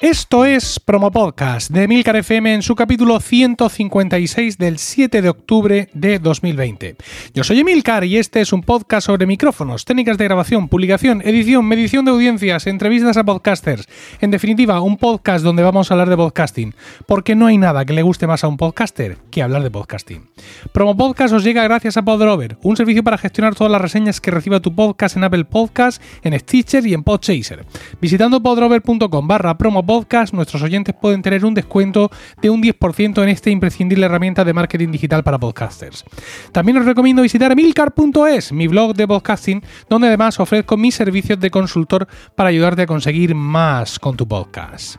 Esto es Promo Podcast de Milcar FM en su capítulo 156 del 7 de octubre de 2020. Yo soy Emilcar y este es un podcast sobre micrófonos, técnicas de grabación, publicación, edición, medición de audiencias, entrevistas a podcasters. En definitiva, un podcast donde vamos a hablar de podcasting, porque no hay nada que le guste más a un podcaster que hablar de podcasting. Promo Podcast os llega gracias a Podrover, un servicio para gestionar todas las reseñas que reciba tu podcast en Apple Podcast, en Stitcher y en Podchaser. Visitando podrover.com barra promo podcast, nuestros oyentes pueden tener un descuento de un 10% en esta imprescindible herramienta de marketing digital para podcasters. También os recomiendo visitar emilcar.es, mi blog de podcasting, donde además ofrezco mis servicios de consultor para ayudarte a conseguir más con tu podcast.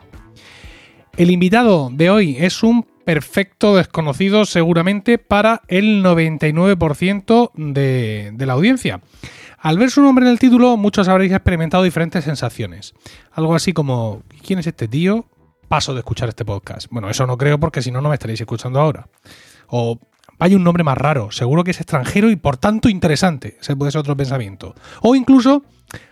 El invitado de hoy es un perfecto desconocido seguramente para el 99% de, de la audiencia. Al ver su nombre en el título, muchos habréis experimentado diferentes sensaciones. Algo así como, ¿quién es este tío? Paso de escuchar este podcast. Bueno, eso no creo porque si no, no me estaréis escuchando ahora. O vaya un nombre más raro, seguro que es extranjero y por tanto interesante. Ese puede ser otro pensamiento. O incluso,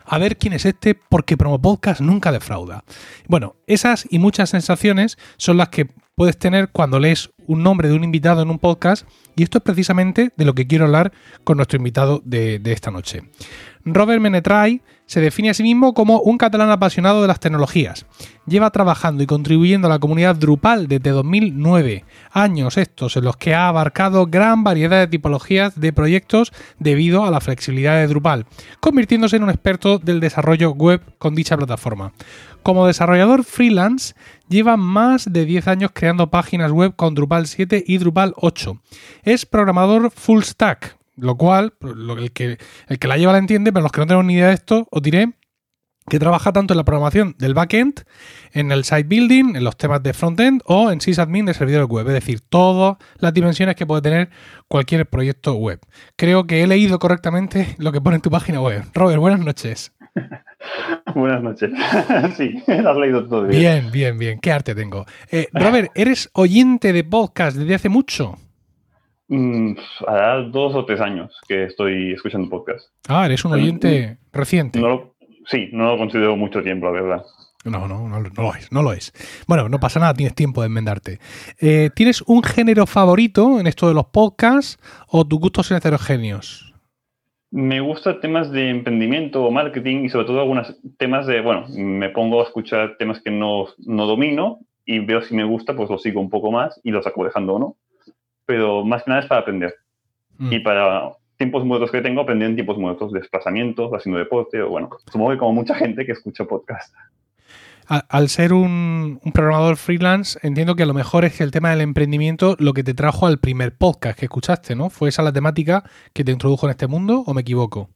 a ver quién es este porque Promo Podcast nunca defrauda. Bueno, esas y muchas sensaciones son las que puedes tener cuando lees un nombre de un invitado en un podcast y esto es precisamente de lo que quiero hablar con nuestro invitado de, de esta noche. Robert Menetray se define a sí mismo como un catalán apasionado de las tecnologías. Lleva trabajando y contribuyendo a la comunidad Drupal desde 2009, años estos en los que ha abarcado gran variedad de tipologías de proyectos debido a la flexibilidad de Drupal, convirtiéndose en un experto del desarrollo web con dicha plataforma. Como desarrollador freelance, lleva más de 10 años creando páginas web con Drupal 7 y Drupal 8. Es programador full stack, lo cual, el que, el que la lleva la entiende, pero los que no tenemos ni idea de esto, os diré que trabaja tanto en la programación del backend, en el site building, en los temas de frontend o en sysadmin de servidores web, es decir, todas las dimensiones que puede tener cualquier proyecto web. Creo que he leído correctamente lo que pone en tu página web. Robert, buenas noches. Buenas noches. sí, lo has leído todo bien. Bien, bien, bien. Qué arte tengo. Eh, Robert, ¿eres oyente de podcast desde hace mucho? Mm, hará dos o tres años que estoy escuchando podcast. Ah, eres un oyente reciente. No lo- sí, no lo considero mucho tiempo, la verdad. No, no, no, no lo es, no lo es. Bueno, no pasa nada, tienes tiempo de enmendarte. Eh, ¿Tienes un género favorito en esto de los podcasts o tus gustos son heterogéneos? Me gustan temas de emprendimiento o marketing y sobre todo algunos temas de, bueno, me pongo a escuchar temas que no, no domino y veo si me gusta, pues lo sigo un poco más y los acabo dejando o no. Pero más que nada es para aprender. Mm. Y para tiempos muertos que tengo, aprender en tiempos muertos, desplazamientos, haciendo deporte o bueno, supongo que como mucha gente que escucha podcast. Al ser un, un programador freelance, entiendo que a lo mejor es que el tema del emprendimiento lo que te trajo al primer podcast que escuchaste, ¿no? ¿Fue esa la temática que te introdujo en este mundo o me equivoco?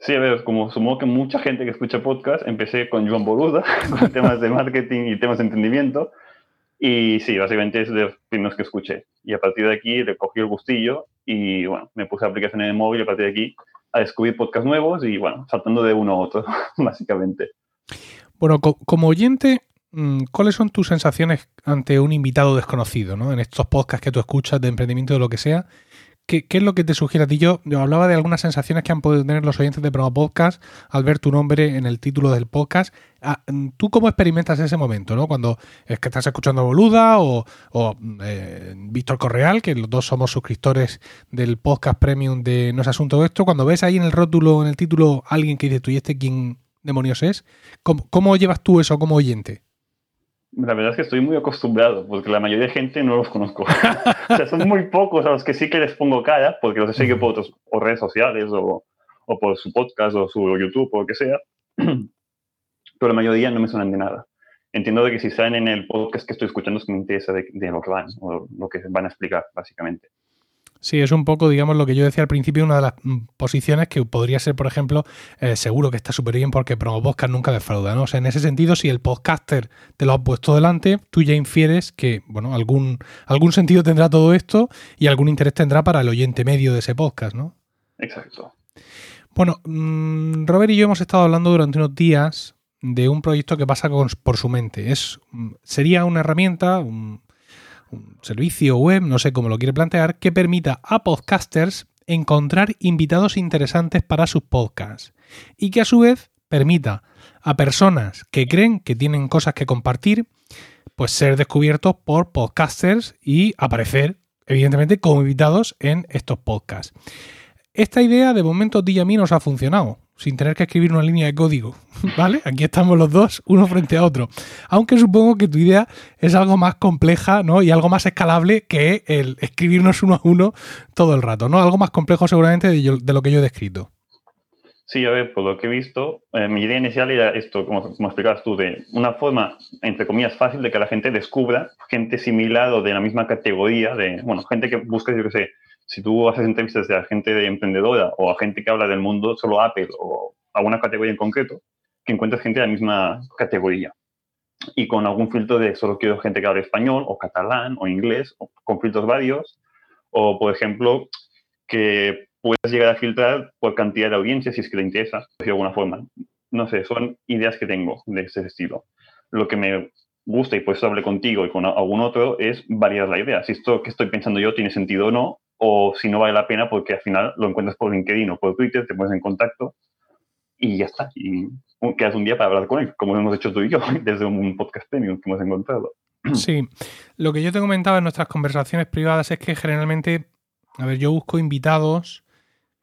Sí, a ver, como supongo que mucha gente que escucha podcast, empecé con Joan Boluda, con temas de marketing y temas de emprendimiento. Y sí, básicamente es de los primeros que escuché. Y a partir de aquí le cogí el gustillo y bueno, me puse aplicación en el móvil a partir de aquí a descubrir podcasts nuevos y bueno, saltando de uno a otro, básicamente. Bueno, co- como oyente, mm, ¿cuáles son tus sensaciones ante un invitado desconocido, ¿no? En estos podcasts que tú escuchas de emprendimiento o lo que sea, ¿qué, qué es lo que te sugiere a ti? Yo, hablaba de algunas sensaciones que han podido tener los oyentes de Promo Podcast al ver tu nombre en el título del podcast. Ah, ¿Tú cómo experimentas ese momento, ¿no? Cuando es que estás escuchando a Boluda o, o, eh, Víctor Correal, que los dos somos suscriptores del podcast premium de No es Asunto Esto, cuando ves ahí en el rótulo, en el título, alguien que dice, tú y este quién demonios es, ¿cómo, cómo llevas tú eso como oyente? La verdad es que estoy muy acostumbrado porque la mayoría de gente no los conozco. o sea, son muy pocos a los que sí que les pongo cara porque los he seguido por otras o redes sociales o, o por su podcast o su YouTube o lo que sea. Pero la mayoría no me suenan de nada. Entiendo de que si salen en el podcast que estoy escuchando es que me interesa de, de lo que van o lo que van a explicar, básicamente. Sí, es un poco, digamos, lo que yo decía al principio, una de las mm, posiciones que podría ser, por ejemplo, eh, seguro que está súper bien porque Promo Podcast nunca defrauda, ¿no? O sea, en ese sentido, si el podcaster te lo ha puesto delante, tú ya infieres que, bueno, algún, algún sentido tendrá todo esto y algún interés tendrá para el oyente medio de ese podcast, ¿no? Exacto. Bueno, mm, Robert y yo hemos estado hablando durante unos días de un proyecto que pasa con- por su mente. Es, mm, sería una herramienta, un, un servicio web, no sé cómo lo quiere plantear, que permita a podcasters encontrar invitados interesantes para sus podcasts y que a su vez permita a personas que creen que tienen cosas que compartir, pues ser descubiertos por podcasters y aparecer, evidentemente, como invitados en estos podcasts. Esta idea de momento a a mí nos ha funcionado sin tener que escribir una línea de código, ¿vale? Aquí estamos los dos, uno frente a otro. Aunque supongo que tu idea es algo más compleja, ¿no? Y algo más escalable que el escribirnos uno a uno todo el rato, ¿no? Algo más complejo seguramente de, lo que yo he descrito. Sí, a ver, por lo que he visto, eh, mi idea inicial era esto, como, explicabas tú, de una forma, entre comillas, fácil de que la gente descubra gente similar o de la misma categoría, de, bueno, gente que busca, yo qué sé, si tú haces entrevistas a gente de emprendedora o a gente que habla del mundo solo Apple o a una categoría en concreto, que encuentres gente de la misma categoría. Y con algún filtro de solo quiero gente que hable español o catalán o inglés, o con filtros varios. O, por ejemplo, que puedes llegar a filtrar por cantidad de audiencia si es que te interesa, de alguna forma. No sé, son ideas que tengo de ese estilo. Lo que me gusta, y por eso hablé contigo y con algún otro, es variar la idea. Si esto que estoy pensando yo tiene sentido o no, o si no vale la pena porque al final lo encuentras por LinkedIn o por Twitter, te pones en contacto y ya está. Y quedas un día para hablar con él, como hemos hecho tú y yo desde un podcast premium que hemos encontrado. Sí, lo que yo te comentaba en nuestras conversaciones privadas es que generalmente, a ver, yo busco invitados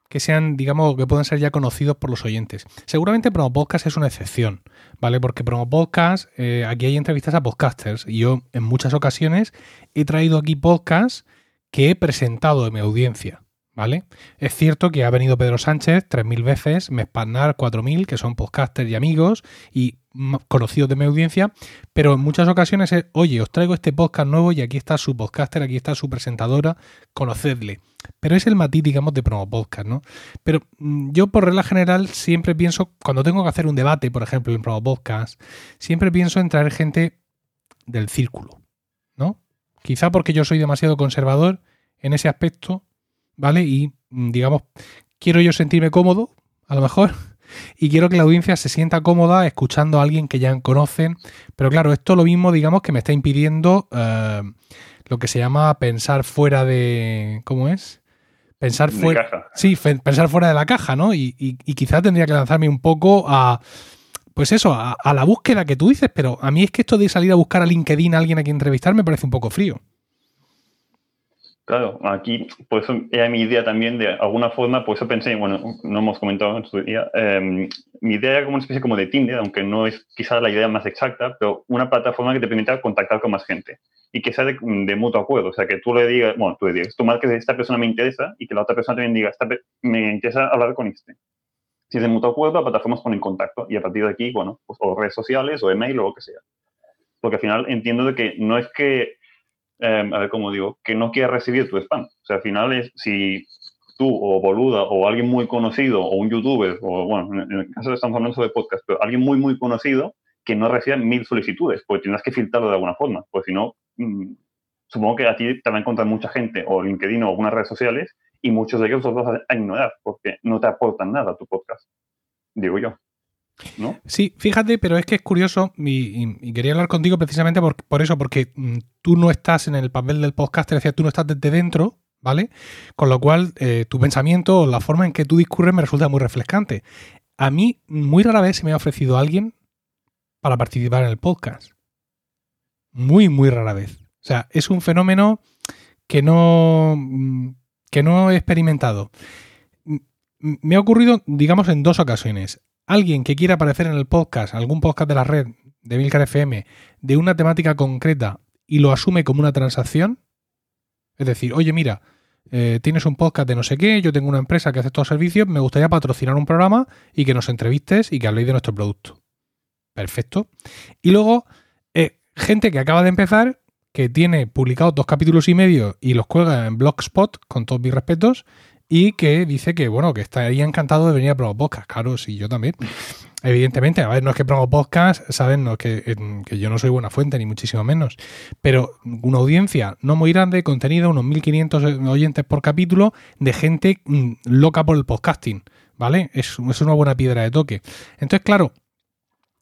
que sean, digamos, que puedan ser ya conocidos por los oyentes. Seguramente Promo Podcast es una excepción, ¿vale? Porque Promo Podcast, eh, aquí hay entrevistas a podcasters y yo en muchas ocasiones he traído aquí podcasts que he presentado en mi audiencia. ¿Vale? Es cierto que ha venido Pedro Sánchez 3.000 veces, Mespanar 4.000, que son podcasters y amigos y conocidos de mi audiencia, pero en muchas ocasiones es, oye, os traigo este podcast nuevo y aquí está su podcaster, aquí está su presentadora, conocedle. Pero es el matiz, digamos, de promo podcast, ¿no? Pero mm, yo por regla general siempre pienso, cuando tengo que hacer un debate, por ejemplo, en promo podcast, siempre pienso en traer gente del círculo. Quizá porque yo soy demasiado conservador en ese aspecto, ¿vale? Y, mm, digamos, quiero yo sentirme cómodo, a lo mejor, y quiero que la audiencia se sienta cómoda escuchando a alguien que ya conocen. Pero claro, esto lo mismo, digamos, que me está impidiendo eh, lo que se llama pensar fuera de. ¿Cómo es? Pensar fuera. Sí, pensar fuera de la caja, ¿no? Y, y, quizá tendría que lanzarme un poco a pues eso, a, la búsqueda que tú dices, pero a mí es que esto de salir a buscar a LinkedIn a alguien a quien entrevistar me parece un poco frío. Claro, aquí, pues era mi idea también de alguna forma, pues eso pensé, bueno, no hemos comentado en su día, em, mi idea era como una especie como de Tinder, aunque no es quizás la idea más exacta, pero una plataforma que te permita contactar con más gente y que sea de, mutuo acuerdo, o sea, que tú le digas, bueno, tú le digas, tú marques, esta persona me interesa y que la otra persona también diga, esta, me interesa hablar con este si es de mutuo acuerdo, la plataforma pone en contacto y a partir de aquí, bueno, pues, o redes sociales o email o lo que sea. Porque al final entiendo de que no es que, em, a ver cómo digo, que no quiera recibir tu spam. O sea, al final es si tú o Boluda o alguien muy conocido o un youtuber, o bueno, en el caso estamos hablando de podcast, pero alguien muy, muy conocido que no reciba mil solicitudes, porque tendrás que filtrarlo de alguna forma, porque si no, mm, supongo que a ti te va a encontrar mucha gente o LinkedIn o algunas redes sociales y muchos de ellos los vas a ignorar porque no te aportan nada a tu podcast, digo yo. ¿No? Sí, fíjate, pero es que es curioso y, quería hablar contigo precisamente por, eso, porque mm, tú no estás en el papel del podcast, es decir, tú no estás desde dentro, ¿vale? Con lo cual, eh, tu pensamiento o la forma en que tú discurres me resulta muy refrescante. A mí, muy rara vez se me ha ofrecido alguien para participar en el podcast. Muy, muy rara vez. O sea, es un fenómeno que no, mm, que no he experimentado. Me ha ocurrido, digamos, en dos ocasiones. Alguien que quiera aparecer en el podcast, algún podcast de la red de Milcar FM, de una temática concreta y lo asume como una transacción. Es decir, oye, mira, eh, tienes un podcast de no sé qué, yo tengo una empresa que hace estos servicios, me gustaría patrocinar un programa y que nos entrevistes y que habléis de nuestro producto. Perfecto. Y luego, eh, gente que acaba de empezar que tiene publicados dos capítulos y medio y los cuelga en Blogspot, con todos mis respetos, y que dice que, bueno, que estaría encantado de venir a Promo Podcast. Claro, sí, yo también. Evidentemente, a ver, no es que Promo Podcast, saben, no, que, que yo no soy buena fuente, ni muchísimo menos, pero una audiencia no muy grande, contenido, unos 1.500 oyentes por capítulo, de gente mm, loca por el podcasting, ¿vale? Es, es, una buena piedra de toque. Entonces, claro,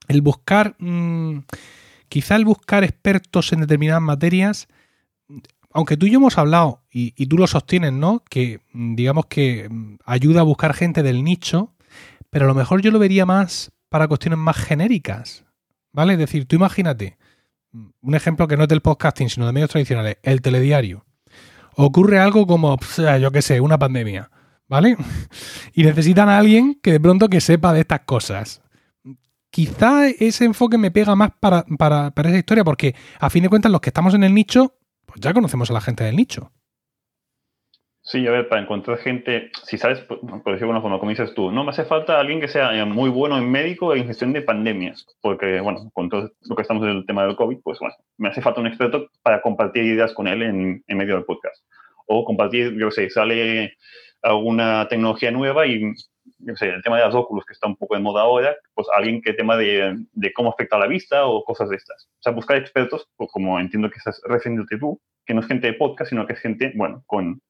el buscar... Mm, quizá el buscar expertos en determinadas materias, aunque tú y yo hemos hablado, y, tú lo sostienes, ¿no? Que mm, digamos que mm, ayuda a buscar gente del nicho, pero a lo mejor yo lo vería más para cuestiones más genéricas. ¿Vale? Es decir, tú imagínate, un ejemplo que no es del podcasting, sino de medios tradicionales, el telediario. Ocurre algo como, yo qué sé, una pandemia, ¿vale? Y necesitan a alguien que de pronto que sepa de estas cosas. Quizá ese enfoque me pega más para, para, para esa historia, porque a fin de cuentas los que estamos en el nicho, pues ya conocemos a la gente del nicho. Sí, a ver, para encontrar gente, si sabes, por, decirlo de como dices tú, no me hace falta alguien que sea eh, muy bueno en médico en gestión de pandemias, porque, bueno, con todo lo que estamos en el tema del COVID, pues bueno, me hace falta un experto para compartir ideas con él en, en medio del podcast. O compartir, yo sé, sale alguna tecnología nueva y, sé, el tema de las óculos, que está un poco de moda ahora, pues alguien que tema de, de cómo afecta a la vista o cosas de estas. O sea, buscar expertos, pues como entiendo que estás refiriéndote tú, que no es gente de podcast, sino que es gente, bueno, con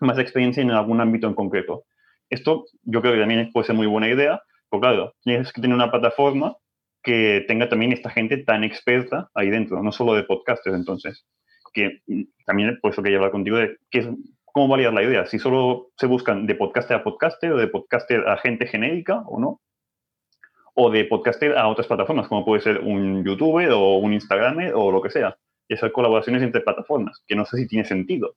más experiencia en algún ámbito en concreto. Esto yo creo que también puede ser muy buena idea, pero claro, tienes que tener una plataforma que tenga también esta gente tan experta ahí dentro, no solo de podcasters entonces, que también por eso quería hablar contigo de qué es, cómo validar la idea, si solo se buscan de podcaster a podcaster o de podcaster a gente genérica o no, o de podcaster a otras plataformas, como puede ser un youtuber o un instagramer o lo que sea, y hacer colaboraciones entre plataformas, que no sé si tiene sentido,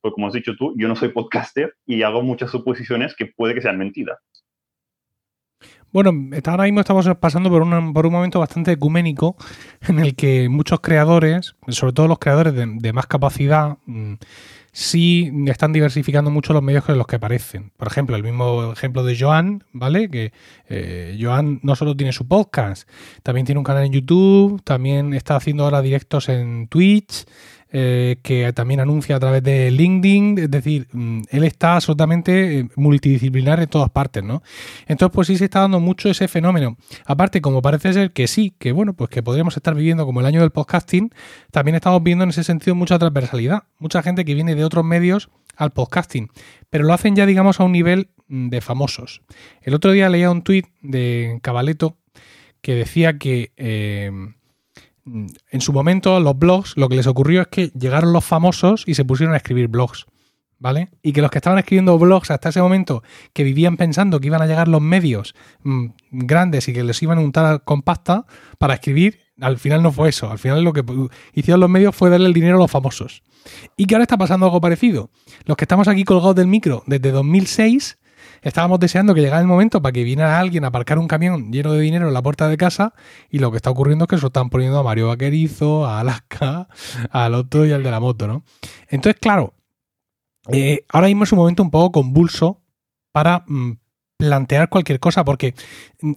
porque como has dicho tú, yo no soy podcaster y hago muchas suposiciones que puede que sean mentiras. Bueno, ahora mismo estamos pasando por, por un momento bastante ecuménico en el que muchos creadores, sobre todo los creadores de, más capacidad, mm, sí están diversificando mucho los medios que los que aparecen. Por ejemplo, el mismo ejemplo de Joan, ¿vale? Que eh, Joan no solo tiene su podcast, también tiene un canal en YouTube, también está haciendo ahora directos en Twitch. Eh, que también anuncia a través de LinkedIn, es decir, mm, él está absolutamente eh, multidisciplinar en todas partes, ¿no? Entonces, pues sí se está dando mucho ese fenómeno. Aparte, como parece ser que sí, que bueno, pues que podríamos estar viviendo como el año del podcasting, también estamos viendo en ese sentido mucha transversalidad. Mucha gente que viene de otros medios al podcasting, pero lo hacen ya, digamos, a un nivel mm, de famosos. El otro día leía un tuit de Cabaleto que decía que eh, en su momento los blogs, lo que les ocurrió es que llegaron los famosos y se pusieron a escribir blogs. ¿Vale? Y que los que estaban escribiendo blogs hasta ese momento, que vivían pensando que iban a llegar los medios mm, grandes y que les iban a untar con pasta para escribir, al final no fue eso. Al final lo que hicieron los medios fue darle el dinero a los famosos. Y que ahora está pasando algo parecido. Los que estamos aquí colgados del micro desde 2006 estábamos deseando que llegara el momento para que viniera alguien a aparcar un camión lleno de dinero en la puerta de casa y lo que está ocurriendo es que se lo están poniendo a Mario Vaquerizo, a Alaska, al otro y al de la moto, ¿no? Entonces, claro, eh, ahora mismo es un momento un poco convulso para mm, plantear cualquier cosa, porque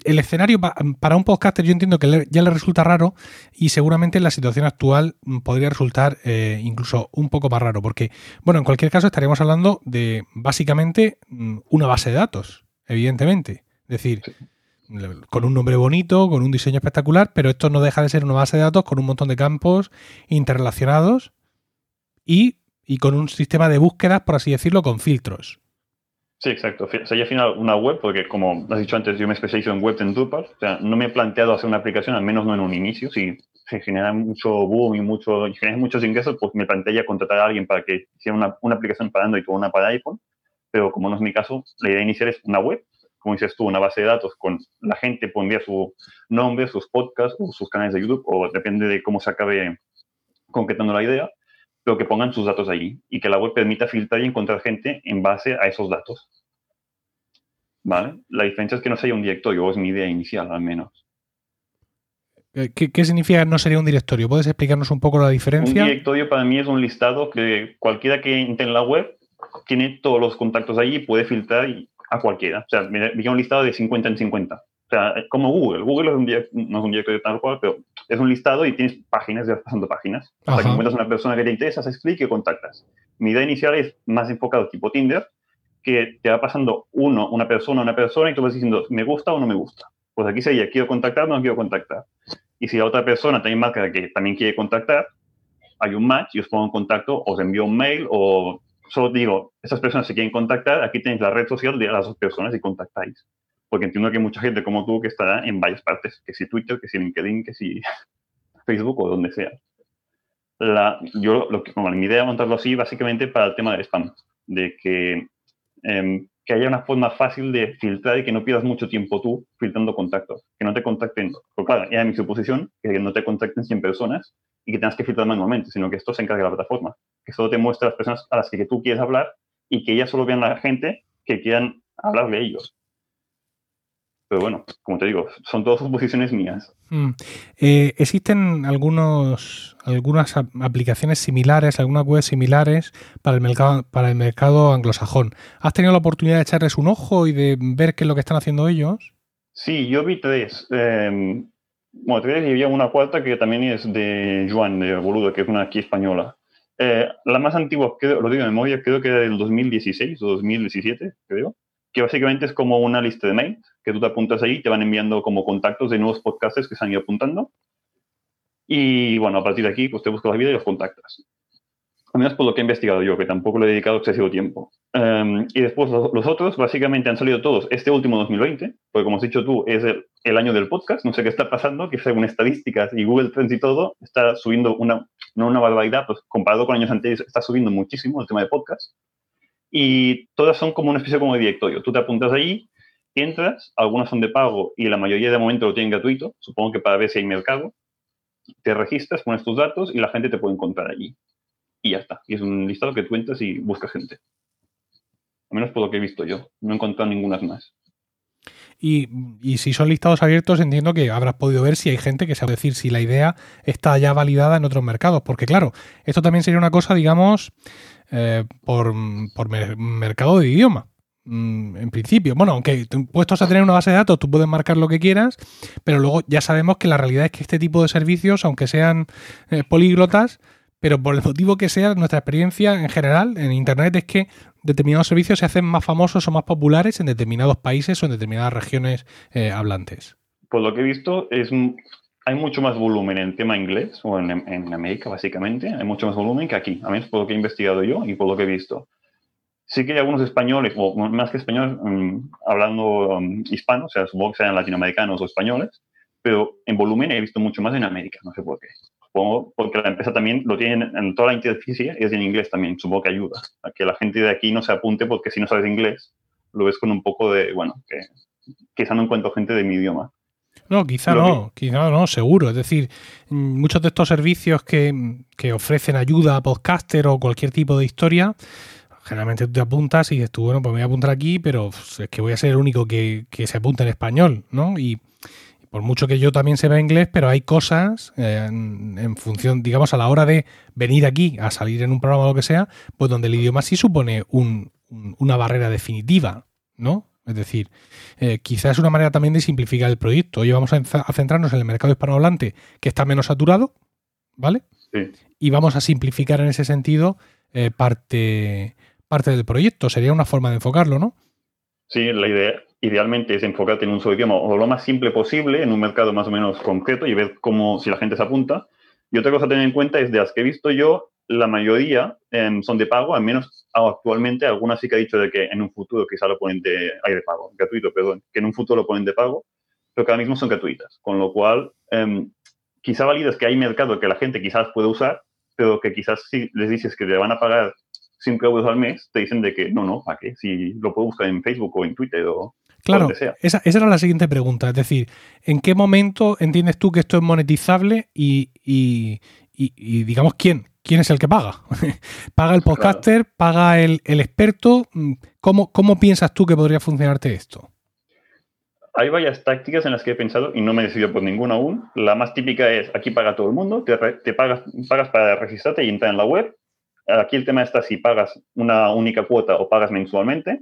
el escenario para un podcaster yo entiendo que ya le resulta raro y seguramente en la situación actual podría resultar eh, incluso un poco más raro, porque, bueno, en cualquier caso estaríamos hablando de básicamente mm, una base de datos, evidentemente. Es decir, con un nombre bonito, con un diseño espectacular, pero esto no deja de ser una base de datos con un montón de campos interrelacionados y, y con un sistema de búsquedas, por así decirlo, con filtros. Sí, exacto. Sería al final una web, porque como has dicho antes, yo me especializo en web en Drupal. O sea, no me he planteado hacer una aplicación, al menos no en un inicio. Si se genera mucho boom y, mucho, y generas muchos ingresos, pues me plantearía contratar a alguien para que hiciera una, una aplicación para Android o una para iPhone. Pero como no es mi caso, la idea inicial es una web, como dices tú, una base de datos con la gente pondría su nombre, sus podcasts o sus canales de YouTube, o depende de cómo se acabe concretando la idea pero que pongan sus datos allí y que la web permita filtrar y encontrar gente en base a esos datos. ¿Vale? La diferencia es que no sería un directorio, o es mi idea inicial al menos. Eh, ¿Qué, significa no sería un directorio? ¿Puedes explicarnos un poco la diferencia? Un directorio para mí es un listado que cualquiera que entre en la web tiene todos los contactos allí y puede filtrar a cualquiera. O sea, me un listado de 50 en 50. O sea, como Google. Google es un no es un directorio tal cual, pero es un listado y tienes páginas, ya pasando páginas. O sea, que encuentras una persona que te interesa, haces clic y contactas. Mi idea inicial es más enfocado tipo Tinder, que te va pasando uno, una persona, una persona, y tú vas diciendo, ¿me gusta o no me gusta? Pues aquí sería, ¿quiero contactar no quiero contactar? Y si la otra persona también marca que también quiere contactar, hay un match, yo os pongo en contacto, os envío un mail o solo digo, esas personas se quieren contactar, aquí tenéis la red social de las dos personas y contactáis porque entiendo que hay mucha gente como tú que estará en varias partes, que si Twitter, que si LinkedIn, que si Facebook o donde sea. La, yo, lo que, como mi idea es montarlo así, básicamente para el tema del spam, de que em, que haya una forma fácil de filtrar y que no pierdas mucho tiempo tú filtrando contactos, que no te contacten, porque claro, ya mi suposición, que no te contacten 100 personas y que tengas que filtrar manualmente, sino que esto se encargue de la plataforma, que solo te muestra las personas a las que tú quieres hablar y que ellas solo vean a la gente que quieran hablarle a ellos. Pero bueno, como te digo, son todas suposiciones mías. Mm. Eh, existen algunos, algunas aplicaciones similares, algunas webs similares para el mercado, para el mercado anglosajón. ¿Has tenido la oportunidad de echarles un ojo y de ver qué es lo que están haciendo ellos? Sí, yo vi tres. Eh, bueno, tres y había una cuarta que también es de Juan, de Boludo, que es una aquí española. Eh, la más antigua, lo digo de memoria, creo que era del 2016 o 2017, creo que básicamente es como una lista de mails que tú te apuntas ahí te van enviando como contactos de nuevos podcasts que se han ido apuntando. Y bueno, a partir de aquí, pues te buscas la vida y los contactas. Al menos por lo que he investigado yo, que tampoco le he dedicado excesivo tiempo. Em, y después los, otros, básicamente han salido todos este último 2020, porque como has dicho tú, es el, año del podcast. No sé qué está pasando, que según estadísticas y Google Trends y todo, está subiendo una, no una barbaridad, pues comparado con años anteriores, está subiendo muchísimo el tema de podcast y todas son como una especie como de directorio. Tú te apuntas allí, entras, algunas son de pago y la mayoría de momento lo tienen gratuito, supongo que para ver si hay mercado, te registras, pones tus datos y la gente te puede encontrar allí. Y ya está. Y es un listado que tú entras y buscas gente. Al menos por lo que he visto yo. No he encontrado ninguna más. Y, y, si son listados abiertos, entiendo que habrás podido ver si hay gente que sabe decir si la idea está ya validada en otros mercados. Porque claro, esto también sería una cosa, digamos, eh, por, mercado de idioma. Mm, en principio, bueno, aunque puestos a tener una base de datos, tú puedes marcar lo que quieras, pero luego ya sabemos que la realidad es que este tipo de servicios, aunque sean eh, políglotas, pero por el motivo que sea, nuestra experiencia en general en Internet es que determinados servicios se hacen más famosos o más populares en determinados países o en determinadas regiones eh, hablantes. Por lo que he visto, hay mucho más volumen en tema inglés, o en, en, América básicamente, hay mucho más volumen que aquí, a menos por lo que he investigado yo y por lo que he visto. Sí que hay algunos españoles, o más que españoles, mm, hablando um, hispano, o sea, supongo que sean latinoamericanos o españoles, pero en volumen he visto mucho más en América, no sé por qué. Supongo porque la empresa también lo tiene en toda la interficie, es en inglés también, supongo que ayuda a que la gente de aquí no se apunte porque si no sabes inglés, lo ves con un poco de, bueno, que quizá no encuentro gente de mi idioma. No, quizá no, quizá no, seguro. Es decir, muchos de estos servicios que, ofrecen ayuda a podcaster o cualquier tipo de historia, generalmente tú te apuntas y dices tú, bueno, pues me voy a apuntar aquí, pero es que voy a ser el único que, se apunta en español, ¿no? Y, por mucho que yo también sepa inglés, pero hay cosas eh, en, función, digamos, a la hora de venir aquí a salir en un programa o lo que sea, pues donde el idioma sí supone una barrera definitiva, ¿no? Es decir, eh, quizás es una manera también de simplificar el proyecto. Hoy vamos a, centrarnos en el mercado hispanohablante, que está menos saturado, ¿vale? Sí. Y vamos a simplificar en ese sentido eh, parte, parte del proyecto. Sería una forma de enfocarlo, ¿no? Sí, la idea idealmente es enfocarte en un solo idioma o lo más simple posible en un mercado más o menos concreto y ver cómo si la gente se apunta. Y otra cosa a tener en cuenta es de las que he visto yo, la mayoría em, son de pago, al menos actualmente algunas sí que ha dicho de que en un futuro quizá lo ponen de, hay de pago, gratuito, perdón, que en un futuro lo ponen de pago, pero que ahora mismo son gratuitas, con lo cual eh, quizá validas que hay mercado que la gente quizás puede usar, pero que quizás si les dices que le van a pagar 5 euros al mes, te dicen de que no, no, ¿para qué? Si lo puedo buscar en Facebook o en Twitter o... Claro, esa, esa, era la siguiente pregunta. Es decir, ¿en qué momento entiendes tú que esto es monetizable y, y, y digamos, quién? ¿quién es el que paga? ¿Paga el podcaster? ¿Paga el, experto? ¿Cómo, ¿Cómo, piensas tú que podría funcionarte esto? Hay varias tácticas en las que he pensado y no me he decidido por ninguna aún. La más típica es, aquí paga todo el mundo, te, pagas, pagas para registrarte y entrar en la web. Aquí el tema está si pagas una única cuota o pagas mensualmente.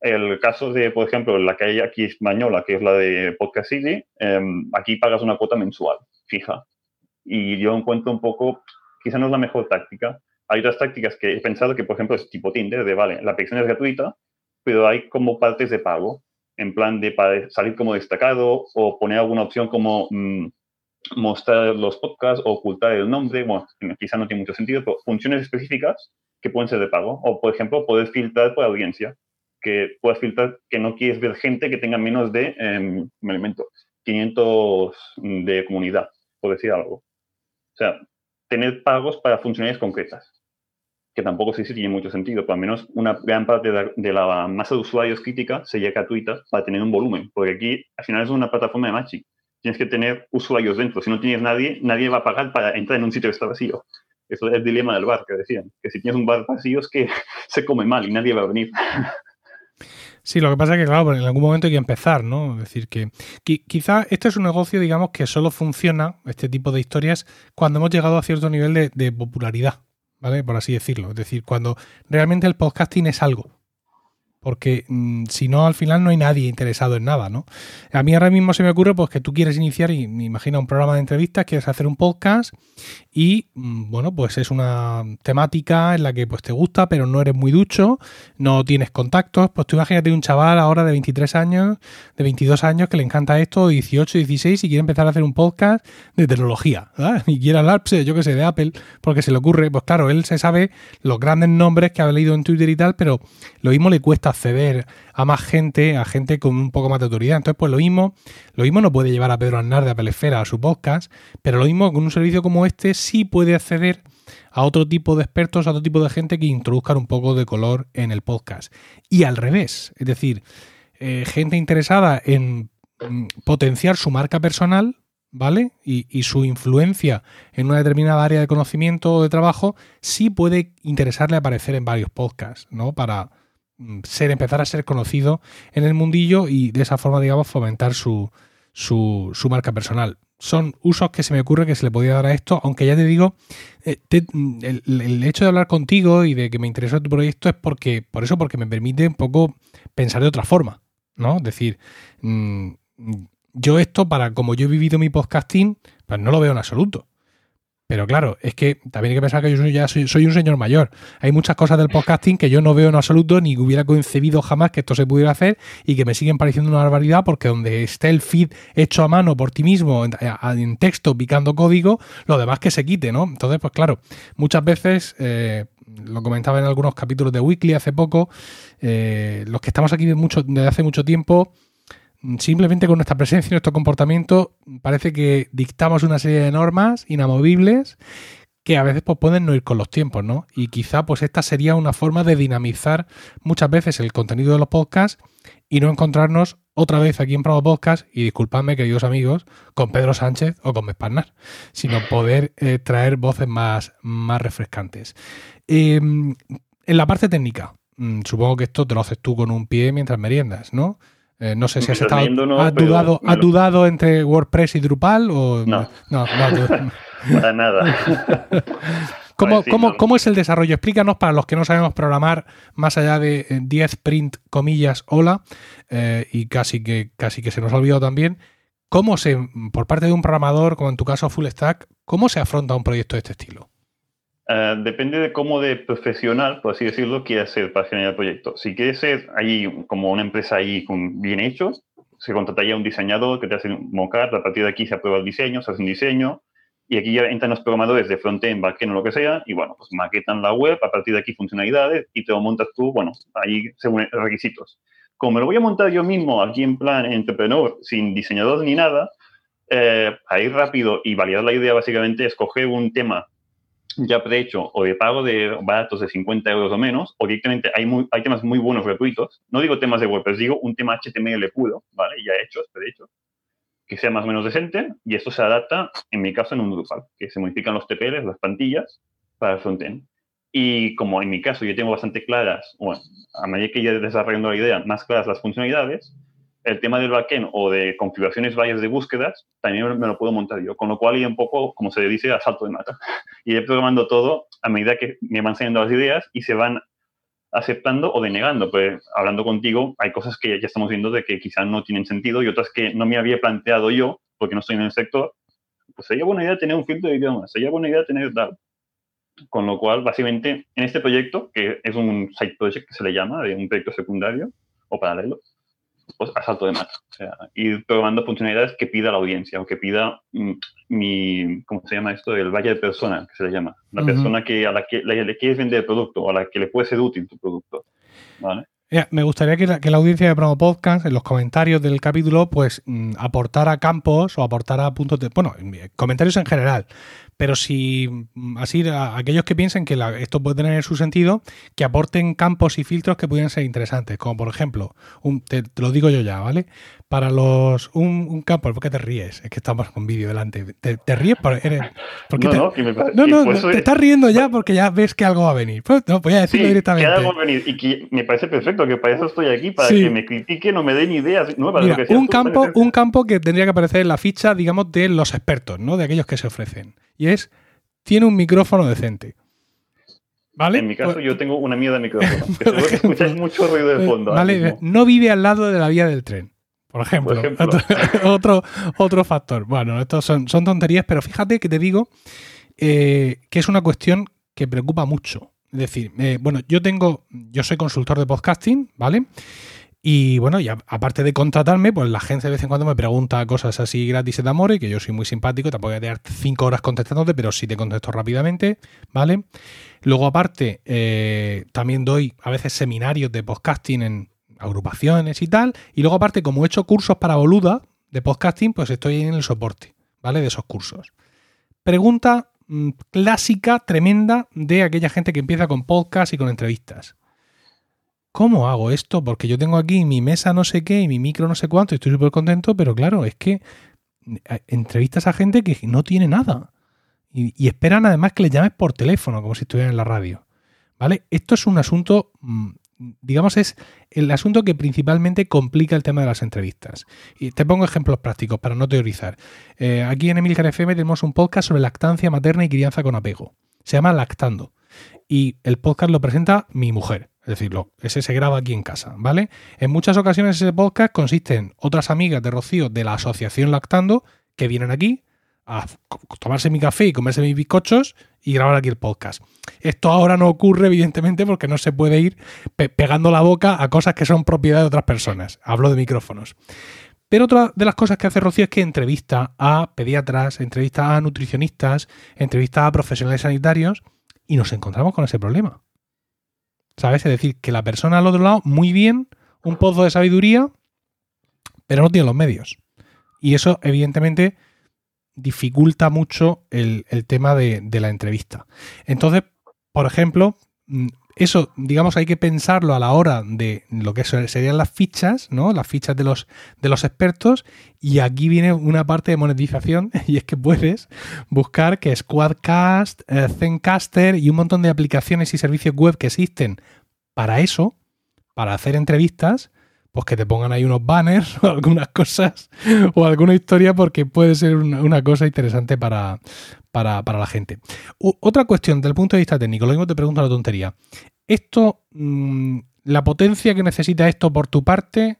El caso de, por ejemplo, la que hay aquí española, que es la de Podcast City, em, aquí pagas una cuota mensual, fija. Y yo encuentro un poco quizá no es la mejor táctica. Hay otras tácticas que he pensado que, por ejemplo, es tipo Tinder, de, vale, la aplicación es gratuita, pero hay como partes de pago, en plan de salir como destacado o poner alguna opción como mm, mostrar los podcasts ocultar el nombre. Bueno, quizá no tiene mucho sentido, pero funciones específicas que pueden ser de pago. O, por ejemplo, poder filtrar por audiencia, que puedas filtrar que no quieres ver gente que tenga menos de, eh, me alimento, 500 de comunidad, por decir algo. O sea, tener pagos para funcionalidades concretas. que tampoco sé si tiene mucho sentido, pero al menos una gran parte de la, masa de usuarios crítica sería gratuita para tener un volumen, porque aquí al final es una plataforma de matching. Tienes que tener usuarios dentro. Si no tienes nadie, nadie va a pagar para entrar en un sitio que está vacío. Eso es el dilema del bar que decían, que si tienes un bar vacío es que se come mal y nadie va a venir. Sí, lo que pasa es que, claro, en algún momento hay que empezar, ¿no? Es decir, que, quizá este es un negocio, digamos, que solo funciona, este tipo de historias, cuando hemos llegado a cierto nivel de popularidad. ¿vale? Por así decirlo. Es decir, cuando realmente el podcasting es algo porque mm, si no, al final no hay nadie interesado en nada, ¿no? A mí ahora mismo se me ocurre pues que tú quieres iniciar, y me imagino, un programa de entrevistas, quieres hacer un podcast y, mm, bueno, pues es una temática en la que pues te gusta, pero no eres muy ducho, no tienes contactos, pues tú imagínate un chaval ahora de 23 años, de 22 años, que le encanta esto, 18, 16, y quiere empezar a hacer un podcast de tecnología, ¿verdad? Y quiere hablar, pues, yo qué sé, de Apple, porque se le ocurre, pues claro, él se sabe los grandes nombres que ha leído en Twitter y tal, pero lo mismo le cuesta acceder a más gente, a gente con un poco más de autoridad. Entonces, pues lo mismo, lo mismo no puede llevar a Pedro Aznar de Apelesfera a su podcast, pero lo mismo con un servicio como este sí puede acceder a otro tipo de expertos, a otro tipo de gente que introduzcan un poco de color en el podcast. Y al revés, es decir, eh, gente interesada en mm, potenciar su marca personal, ¿vale? Y, y, su influencia en una determinada área de conocimiento o de trabajo, sí puede interesarle aparecer en varios podcasts, ¿no? Para, ser, empezar a ser conocido en el mundillo y de esa forma, digamos, fomentar su, su, su marca personal. Son usos que se me ocurre que se le podía dar a esto, aunque ya te digo, eh, mm, el, hecho de hablar contigo y de que me interesa tu proyecto es porque, por eso, porque me permite un poco pensar de otra forma, ¿no? Es decir, mm, yo esto, para como yo he vivido mi podcasting, pues no lo veo en absoluto. Pero claro, es que también hay que pensar que yo ya soy, un señor mayor. Hay muchas cosas del podcasting que yo no veo en absoluto ni hubiera concebido jamás que esto se pudiera hacer y que me siguen pareciendo una barbaridad porque donde esté el feed hecho a mano por ti mismo, en, texto, picando código, lo demás que se quite, ¿no? Entonces, pues claro, muchas veces, eh, lo comentaba en algunos capítulos de Weekly hace poco, eh, los que estamos aquí de mucho, desde hace mucho tiempo, simplemente con nuestra presencia y nuestro comportamiento parece que dictamos una serie de normas inamovibles que a veces pues, pueden no ir con los tiempos, ¿no? Y quizá pues esta sería una forma de dinamizar muchas veces el contenido de los podcasts y no encontrarnos otra vez aquí en Promo Podcast, y disculpadme, queridos amigos, con Pedro Sánchez o con Mesparnar, sino poder eh, traer voces más, más refrescantes. Em, en la parte técnica, mm, supongo que esto te lo haces tú con un pie mientras meriendas, ¿no? Eh, no sé si has, estado, dudado, dudado entre WordPress y Drupal o no, no, para nada. ¿Cómo, es el desarrollo? Explícanos para los que no sabemos programar más allá de 10 eh, print comillas hola eh, y casi que casi que se nos ha olvidado también. ¿Cómo se, por parte de un programador, como en tu caso Full Stack, cómo se afronta un proyecto de este estilo? Eh, depende de cómo de profesional, por así decirlo, quieras ser para generar el proyecto. Si quieres ser ahí como una empresa ahí con bien hecho, se contrataría un diseñador que te hace un mockup, a partir de aquí se aprueba el diseño, se hace un diseño, y aquí ya entran los programadores de frontend, backend o lo que sea, y bueno, pues maquetan la web, a partir de aquí funcionalidades, y te lo montas tú, bueno, ahí según requisitos. Como me lo voy a montar yo mismo aquí en plan entrepreneur, sin diseñador ni nada, eh, a ir rápido y validar la idea, básicamente, escoger un tema ya prehecho o de pago de baratos de 50 euros o menos, o directamente hay, muy, hay temas muy buenos gratuitos. No digo temas de WordPress, digo un tema HTML puro, ¿vale? Ya hechos, prehecho, que sea más o menos decente, y esto se adapta, en mi caso, en un Drupal, que se modifican los TPLs, las plantillas, para el frontend. Y como en mi caso yo tengo bastante claras, bueno, a medida que ya desarrollando la idea, más claras las funcionalidades, el tema del backend o de configuraciones varias de búsquedas, también me lo puedo montar yo. Con lo cual, y un poco, como se dice, a salto de mata. Y he programando todo a medida que me van saliendo las ideas y se van aceptando o denegando. Pues hablando contigo, hay cosas que ya estamos viendo de que quizás no tienen sentido y otras que no me había planteado yo porque no estoy en el sector. Pues sería buena idea tener un filtro de idiomas, sería buena idea tener tal. Con lo cual, básicamente, en este proyecto, que es un side project que se le llama, de un proyecto secundario o paralelo, pues, a salto de mata. O sea, ir probando funcionalidades que pida la audiencia o que pida mm, mi, ¿cómo se llama esto? El valle de persona, que se le llama. La persona que, a la que le, quieres vender el producto o a la que le puede ser útil tu producto. ¿Vale? me gustaría que la, audiencia de Promo Podcast, en los comentarios del capítulo, pues mm, aportara campos o aportara puntos de. Bueno, comentarios en general, Pero si mm, así, aquellos que piensen que esto puede tener su sentido, que aporten campos y filtros que pudieran ser interesantes, como por ejemplo, un, te, lo digo yo ya, ¿vale? Para los. Un, campo, ¿por qué te ríes? Es que estamos con vídeo delante. ¿Te, ríes? Por, eres, porque no, te, no, no, no, te estás riendo ya porque ya ves que algo va a venir. Pues, no, voy a decirlo directamente. Que algo va a venir y que me parece perfecto, que para eso estoy aquí, para que me critiquen o me den ideas. Que un, campo, un campo que tendría que aparecer en la ficha, digamos, de los expertos, ¿no? De aquellos que se ofrecen. Y es, tiene un micrófono decente. ¿Vale? En mi caso, pues yo tengo una mierda de micrófono. Que escucháis mucho ruido de fondo. Vale, no vive al lado de la vía del tren. Por ejemplo, Otro, otro, factor. Bueno, estos son, son tonterías, pero fíjate que te digo eh, que es una cuestión que preocupa mucho. Es decir, eh, bueno, yo tengo, yo soy consultor de podcasting, ¿vale? Y bueno, y aparte de contratarme, pues la agencia de vez en cuando me pregunta cosas así gratis de amor, y que yo soy muy simpático, tampoco voy a quedar cinco horas contestándote, pero sí te contesto rápidamente, ¿vale? Luego, aparte, eh, también doy a veces seminarios de podcasting en agrupaciones y tal. Y luego, aparte, como he hecho cursos para boluda de podcasting, pues estoy en el soporte, ¿vale? De esos cursos. Pregunta mm, clásica, tremenda, de aquella gente que empieza con podcast y con entrevistas. ¿Cómo hago esto? Porque yo tengo aquí mi mesa no sé qué y mi micro no sé cuánto y estoy súper contento, pero claro, es que entrevistas a gente que no tiene nada. Y, esperan además que le llames por teléfono, como si estuvieran en la radio. ¿Vale? Esto es un asunto, mm, digamos, es el asunto que principalmente complica el tema de las entrevistas. Y te pongo ejemplos prácticos para no teorizar. Eh, aquí en Emilcar FM tenemos un podcast sobre lactancia materna y crianza con apego. Se llama Lactando. Y el podcast lo presenta mi mujer. Es decirlo, ese se graba aquí en casa, ¿vale? En muchas ocasiones ese podcast consiste en otras amigas de Rocío de la asociación Lactando que vienen aquí a tomarse mi café y comerse mis bizcochos y grabar aquí el podcast. Esto ahora no ocurre, evidentemente, porque no se puede ir pegando la boca a cosas que son propiedad de otras personas. Hablo de micrófonos. Pero otra de las cosas que hace Rocío es que entrevista a pediatras, entrevista a nutricionistas, entrevista a profesionales sanitarios y nos encontramos con ese problema. ¿Sabes? Es decir, que la persona al otro lado, muy bien, un pozo de sabiduría, pero no tiene los medios. Y eso, evidentemente, dificulta mucho el, tema de, la entrevista. Entonces, por ejemplo, mm, eso, digamos, hay que pensarlo a la hora de lo que serían las fichas, ¿no? Las fichas de los, de los expertos. Y aquí viene una parte de monetización, y es que puedes buscar que Squadcast, eh, Zencaster y un montón de aplicaciones y servicios web que existen para eso, para hacer entrevistas, pues que te pongan ahí unos banners o algunas cosas o alguna historia porque puede ser una, cosa interesante para, para, la gente. otra cuestión, desde el punto de vista técnico, lo mismo te pregunto la tontería. Esto, mm, la potencia que necesita esto por tu parte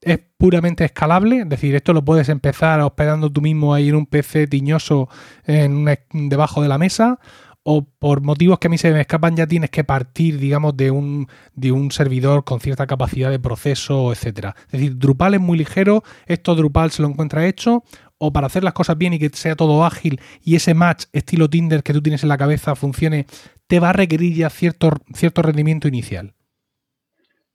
es puramente escalable, es decir, esto lo puedes empezar hospedando tú mismo ahí en un PC tiñoso en debajo de la mesa o por motivos que a mí se me escapan ya tienes que partir, digamos, de un, de un servidor con cierta capacidad de proceso, etcétera. Es decir, Drupal es muy ligero, esto Drupal se lo encuentra hecho, o para hacer las cosas bien y que sea todo ágil y ese match estilo Tinder que tú tienes en la cabeza funcione, te va a requerir ya cierto, cierto rendimiento inicial.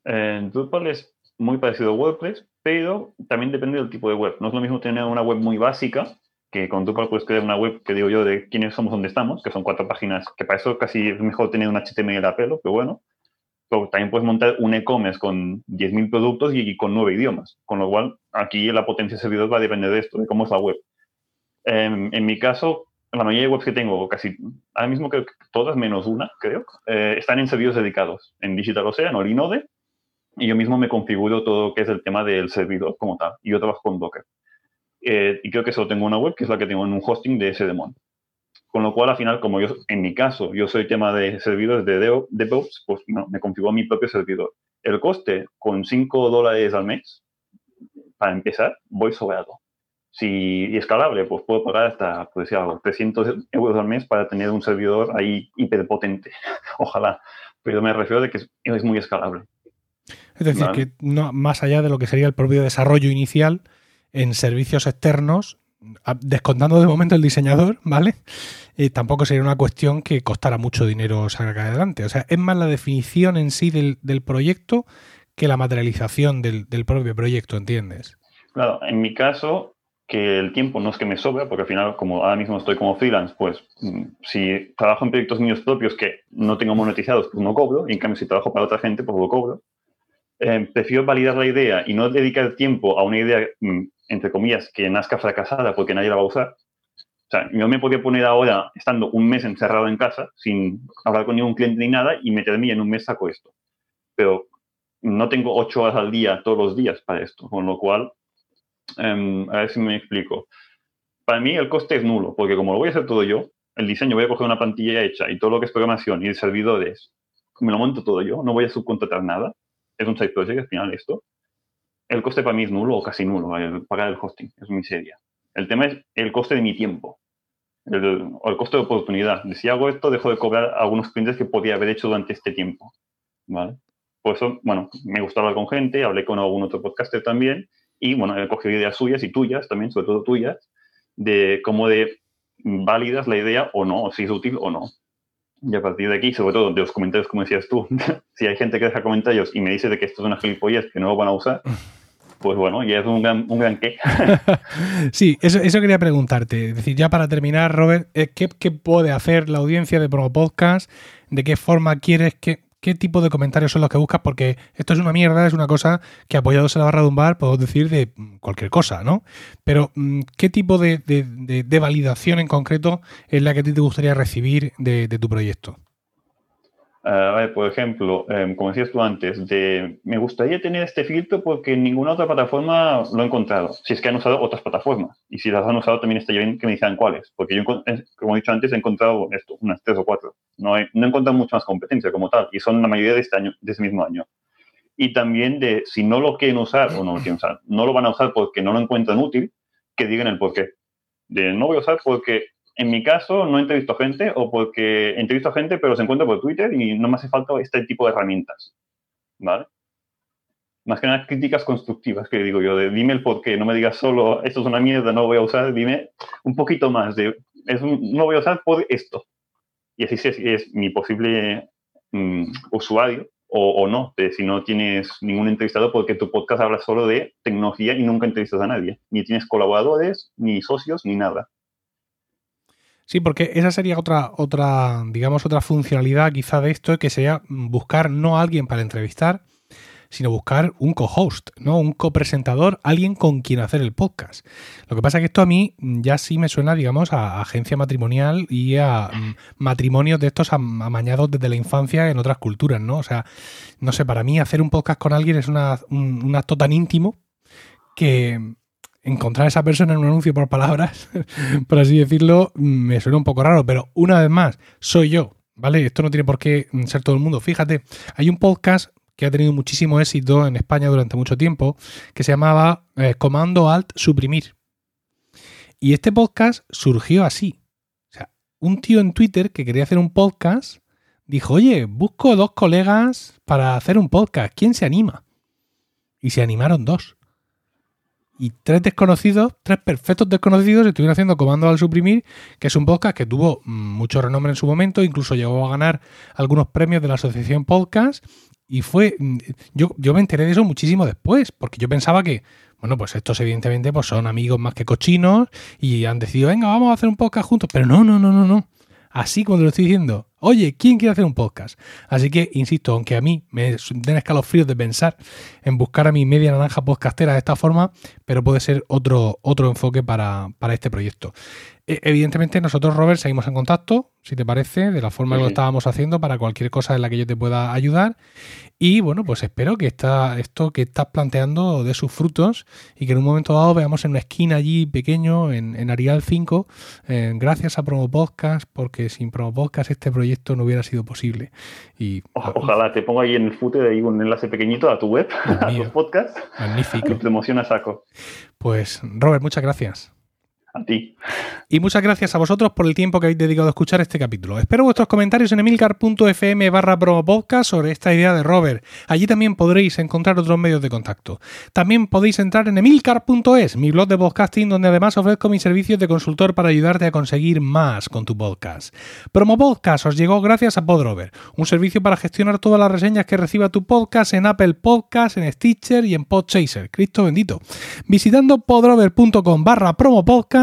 Drupal es muy parecido a WordPress, pero también depende del tipo de web. No es lo mismo tener una web muy básica que con Drupal puedes crear una web que digo yo de quiénes somos, dónde estamos, que son cuatro páginas, que para eso casi es mejor tener un HTML a pelo, pero bueno. Pero también puedes montar un e-commerce con 10.000 productos y, con nueve idiomas, con lo cual aquí la potencia de servidor va a depender de esto, de cómo es la web. Em, en mi caso, la mayoría de webs que tengo, casi ahora mismo creo que todas menos una, creo, eh, están en servidores dedicados, en DigitalOcean o Linode, y yo mismo me configuro todo lo que es el tema del servidor como tal, y yo trabajo con Docker. Eh, y creo que solo tengo una web, que es la que tengo en un hosting de ese demon. Con lo cual, al final, como yo, en mi caso, yo soy tema de servidores de DevOps, pues no, me configuro mi propio servidor. El coste, con 5 dólares al mes, para empezar, voy sobrado. Si escalable, pues puedo pagar hasta, pues ya, 300 euros al mes para tener un servidor ahí hiperpotente. Ojalá. Pero me refiero de que es, muy escalable. Es decir, que no, más allá de lo que sería el propio desarrollo inicial, en servicios externos, descontando de momento el diseñador, ¿vale? Eh, tampoco sería una cuestión que costara mucho dinero sacar adelante. O sea, es más la definición en sí del, proyecto que la materialización del, propio proyecto, ¿entiendes? Claro, en mi caso, que el tiempo no es que me sobra, porque al final, como ahora mismo estoy como freelance, pues mm, si trabajo en proyectos míos propios que no tengo monetizados, pues no cobro, y en cambio si trabajo para otra gente, pues lo cobro. Eh, prefiero validar la idea y no dedicar tiempo a una idea, mm, entre comillas, que nazca fracasada porque nadie la va a usar. O sea, yo me podía poner ahora, estando un mes encerrado en casa, sin hablar con ningún cliente ni nada, y meterme en un mes saco esto. Pero no tengo ocho horas al día todos los días para esto, con lo cual Em, a ver si me explico. Para mí el coste es nulo, porque como lo voy a hacer todo yo, el diseño voy a coger una plantilla hecha y todo lo que es programación y servidores, me lo monto todo yo, no voy a subcontratar nada. Es un side project al final esto. El coste para mí es nulo o casi nulo, pagar el hosting, es miseria. El tema es el coste de mi tiempo, o el coste de oportunidad. Si hago esto, dejo de cobrar algunos clientes que podía haber hecho durante este tiempo. ¿vale? Por eso, bueno, me gustaba con gente, hablé con algún otro podcaster también y bueno, he cogido ideas suyas y tuyas también, sobre todo tuyas, de cómo de válidas la idea o no, si es útil o no. Y a partir de aquí, sobre todo de los comentarios, como decías tú, si hay gente que deja comentarios y me dice de que esto es una gilipollas que no lo van a usar, pues bueno, ya es un gran, un gran qué. sí, eso, eso quería preguntarte. Es decir, ya para terminar, Robert, ¿qué, ¿qué, puede hacer la audiencia de Pro Podcast? ¿De qué forma quieres que, qué tipo de comentarios son los que buscas, porque esto es una mierda, es una cosa que apoyados en la barra de un bar puedo decir de cualquier cosa, ¿no? Pero, mm, ¿qué tipo de, validación en concreto es la que a ti te gustaría recibir de tu proyecto? Uh, por ejemplo, em, como decías tú antes, de, me gustaría tener este filtro porque en ninguna otra plataforma lo he encontrado. Si es que han usado otras plataformas. Y si las han usado, también estaría bien que me dijeran cuáles. Porque yo, como he dicho antes, he encontrado esto, unas tres o cuatro. No he, no he encontrado mucha más competencia como tal. Y son la mayoría de este año, de ese mismo año. Y también de si no lo quieren usar o no lo quieren usar, no lo van a usar porque no lo encuentran útil, que digan el por qué. De no voy a usar porque en mi caso, no entrevisto gente o porque entrevisto gente, pero se encuentra por Twitter y no me hace falta este tipo de herramientas. ¿Vale? Más que nada críticas constructivas, que digo yo, de dime el por qué, no me digas solo esto es una mierda, no lo voy a usar, dime un poquito más de es no voy a usar por esto. Y así es, es mi posible mm, usuario o, o, no, de si no tienes ningún entrevistado porque tu podcast habla solo de tecnología y nunca entrevistas a nadie. Ni tienes colaboradores, ni socios, ni nada. Sí, porque esa sería otra, otra, digamos, otra funcionalidad quizá de esto, que sería buscar no a alguien para entrevistar, sino buscar un co-host, ¿no? Un copresentador, alguien con quien hacer el podcast. Lo que pasa es que esto a mí ya sí me suena, digamos, a agencia matrimonial y a mm, matrimonios de estos amañados desde la infancia en otras culturas, ¿no? O sea, no sé, para mí hacer un podcast con alguien es una, un acto tan íntimo que, encontrar a esa persona en un anuncio por palabras, por así decirlo, me suena un poco raro, pero una vez más, soy yo, ¿vale? Esto no tiene por qué ser todo el mundo. Fíjate, hay un podcast que ha tenido muchísimo éxito en España durante mucho tiempo, que se llamaba eh, Comando Alt Suprimir. Y este podcast surgió así. O sea, un tío en Twitter que quería hacer un podcast dijo, oye, busco dos colegas para hacer un podcast, ¿quién se anima? Y se animaron dos y tres desconocidos, tres perfectos desconocidos, estuvieron haciendo Comando al Suprimir, que es un podcast que tuvo mucho renombre en su momento, incluso llegó a ganar algunos premios de la Asociación Podcast. Y fue. Mm, yo, yo me enteré de eso muchísimo después, porque yo pensaba que, bueno, pues estos evidentemente pues son amigos más que cochinos y han decidido, venga, vamos a hacer un podcast juntos. Pero no, no, no, no, no. Así cuando lo estoy diciendo, oye, ¿quién quiere hacer un podcast? Así que, insisto, aunque a mí me den escalofríos de pensar en buscar a mi media naranja podcastera de esta forma, pero puede ser otro, otro enfoque para, para este proyecto. E, evidentemente, nosotros, Robert, seguimos en contacto, si te parece, de la forma que lo estábamos haciendo para cualquier cosa en la que yo te pueda ayudar. Y bueno, pues espero que esta, esto que estás planteando dé sus frutos y que en un momento dado veamos en una esquina allí pequeño, en, en Arial 5, eh, gracias a Promo Podcast, porque sin Promo Podcast este proyecto no hubiera sido posible. Y, ojalá te ponga ahí en el footer ahí un enlace pequeñito a tu web, a tu podcast. Magnífico. te emociona saco. Pues, Robert, muchas gracias. A ti. Y muchas gracias a vosotros por el tiempo que habéis dedicado a escuchar este capítulo. Espero vuestros comentarios en emilcar.fm barra podcast sobre esta idea de Robert. Allí también podréis encontrar otros medios de contacto. También podéis entrar en emilcar.es, mi blog de podcasting, donde además ofrezco mis servicios de consultor para ayudarte a conseguir más con tu podcast. Promo Podcast os llegó gracias a Podrover, un servicio para gestionar todas las reseñas que reciba tu podcast en Apple Podcast, en Stitcher y en Podchaser. Cristo bendito. Visitando podrover.com barra promo podcast